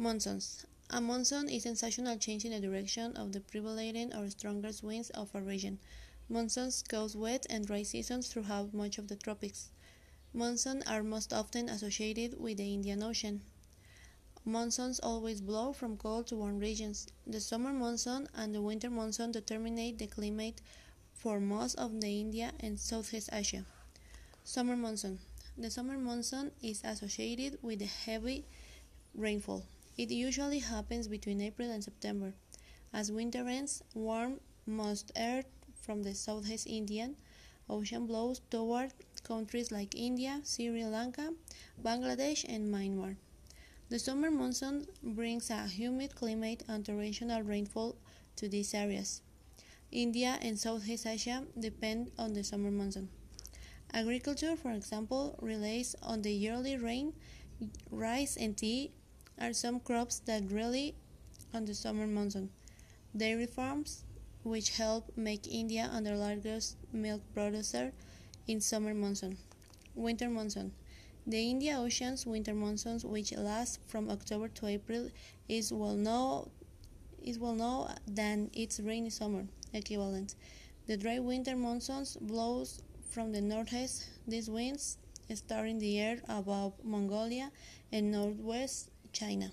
Monsoons. A monsoon is a sensational change in the direction of the prevailing or strongest winds of a region. Monsoons cause wet and dry seasons throughout much of the tropics. Monsoons are most often associated with the Indian Ocean. Monsoons always blow from cold to warm regions. The summer monsoon and the winter monsoon determine the climate for most of the India and Southeast Asia. Summer monsoon. The summer monsoon is associated with heavy rainfall. It usually happens between April and September. As winter ends, warm, moist air from the Southeast Indian Ocean blows toward countries like India, Sri Lanka, Bangladesh, and Myanmar. The summer monsoon brings a humid climate and torrential rainfall to these areas. India and Southeast Asia depend on the summer monsoon. Agriculture, for example, relies on the yearly rain. Rice and tea are some crops that rely on the summer monsoon. Dairy farms, which help make India the largest milk producer in summer monsoon. Winter monsoon. The Indian Ocean's winter monsoons, which last from October to April, is well known is well known than its rainy summer equivalent. The dry winter monsoons blows from the northeast. These winds start in the air above Mongolia and northwest China.